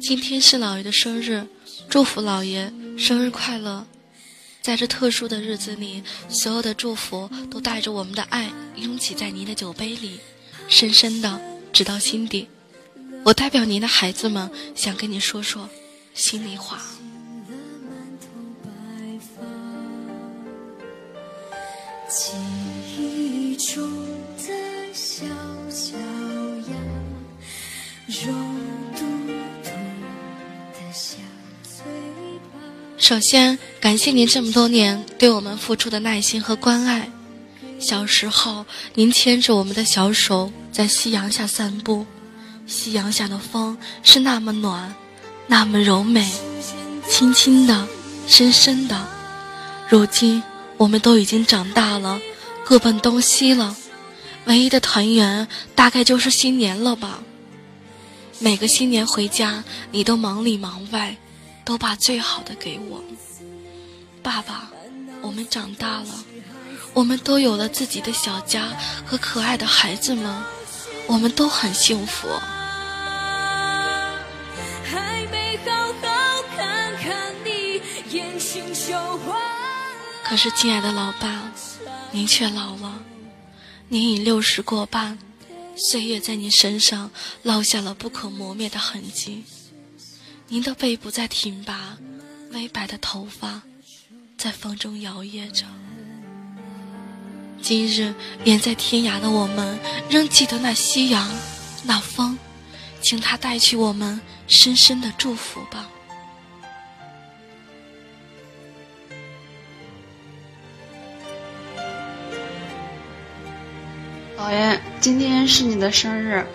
今天是老爷的生日，祝福老爷生日快乐！在这特殊的日子里，所有的祝福都带着我们的爱拥挤在您的酒杯里，深深的直到心底。我代表您的孩子们，想跟你说说心里话。记忆中的小小羊，首先，感谢您这么多年对我们付出的耐心和关爱。小时候，您牵着我们的小手在夕阳下散步，夕阳下的风是那么暖，那么柔美，轻轻的，深深的。如今，我们都已经长大了，各奔东西了，唯一的团圆大概就是新年了吧。每个新年回家，你都忙里忙外，都把最好的给我。爸爸，我们长大了，我们都有了自己的小家和可爱的孩子们，我们都很幸福。可是，亲爱的老爸，您却老了，您已六十过半。岁月在您身上烙下了不可磨灭的痕迹，您的背不再挺拔，微白的头发在风中摇曳着。今日远在天涯的我们，仍记得那夕阳，那风，请他带去我们深深的祝福吧。老爷，今天是你的生日，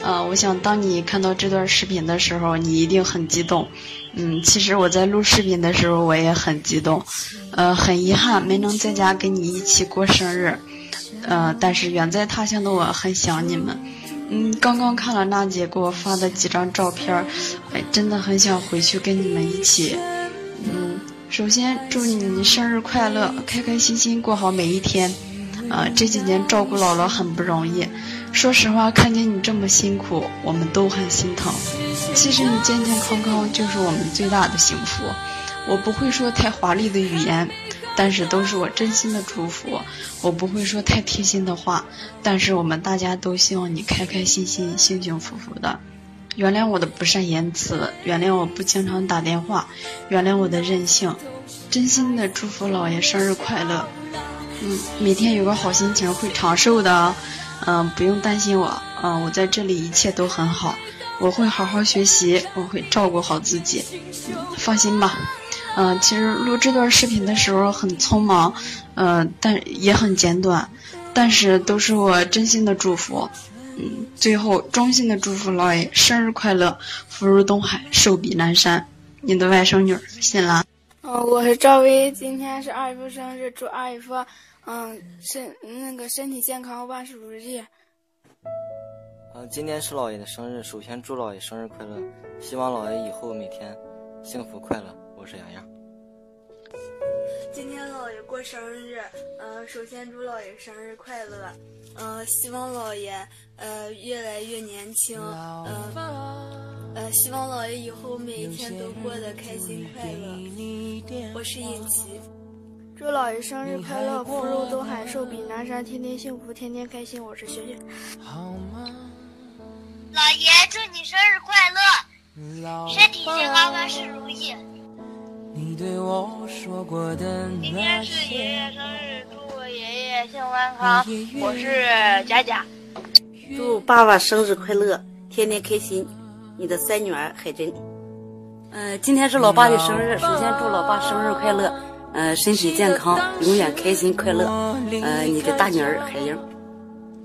呃，我想当你看到这段视频的时候，你一定很激动。嗯，其实我在录视频的时候我也很激动，呃，很遗憾没能在家跟你一起过生日，呃，但是远在他乡的我很想你们。嗯，刚刚看了娜姐给我发的几张照片，哎，真的很想回去跟你们一起。嗯，首先祝你生日快乐，开开心心过好每一天。呃，这几年照顾姥姥很不容易，说实话，看见你这么辛苦，我们都很心疼。其实你健健康康就是我们最大的幸福。我不会说太华丽的语言，但是都是我真心的祝福。我不会说太贴心的话，但是我们大家都希望你开开心心、幸幸福福的。原谅我的不善言辞，原谅我不经常打电话，原谅我的任性。真心的祝福姥爷生日快乐。嗯，每天有个好心情会长寿的，嗯，不用担心我，嗯，我在这里一切都很好，我会好好学习，我会照顾好自己，放心吧。嗯，其实录这段视频的时候很匆忙，嗯，但也很简短，但是都是我真心的祝福。嗯，最后衷心的祝福老爷生日快乐，福如东海，寿比南山。你的外甥女儿新兰。哦，我是赵薇，今天是二姨夫生日，祝二姨夫。嗯，身那个身体健康，万事如意。嗯，今天是姥爷的生日，首先祝姥爷生日快乐，希望姥爷以后每天幸福快乐。我是洋洋。今天姥爷过生日，嗯，首先祝姥爷生日快乐，嗯，希望姥爷呃越来越年轻，嗯，呃，希望姥爷以后每一天都过得开心快乐。我是尹琪。祝老爷生日快乐，福如东海，寿比南山，天天幸福，天天开心。我是雪雪。老爷，祝你生日快乐，身体健康，万事如意。今天是爷爷生日，祝我爷爷幸福安康。我是佳佳。祝爸爸生日快乐，天天开心。你的三女儿海珍。嗯，今天是老爸的生日，首先祝老爸生日快乐。呃，身体健康，永远开心快乐。呃，你的大女儿海英。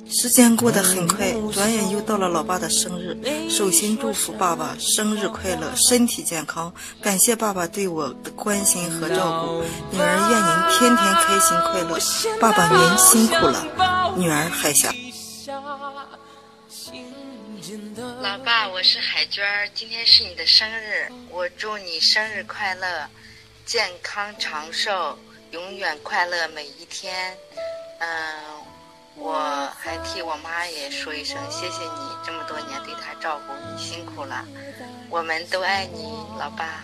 时间过得很快，转眼又到了老爸的生日。首先祝福爸爸生日快乐，身体健康。感谢爸爸对我的关心和照顾。女儿愿您天天开心快乐。爸爸您辛苦了。女儿海霞。老爸，我是海娟儿，今天是你的生日，我祝你生日快乐。健康长寿，永远快乐每一天。嗯，我还替我妈也说一声谢谢你，这么多年对她照顾，你辛苦了，我们都爱你，老爸。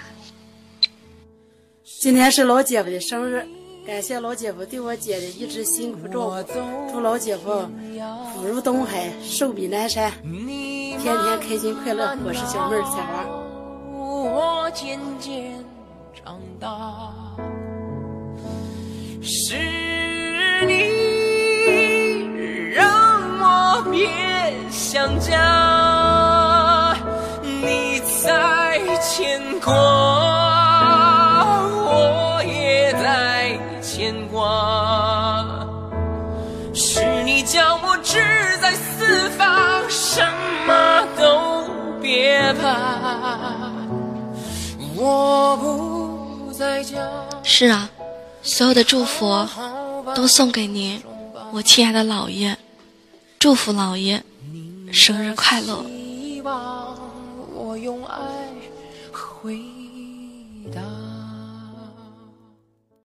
今天是老姐夫的生日，感谢老姐夫对我姐的一直辛苦照顾，祝老姐夫福如东海，寿比南山，天天开心快乐。我是小妹儿彩花。我渐渐长大，是你让我别想家，你在牵挂，我也在牵挂，是你叫我志在四方，什么都别怕。我。是啊，所有的祝福都送给您，我亲爱的姥爷，祝福姥爷生日快乐。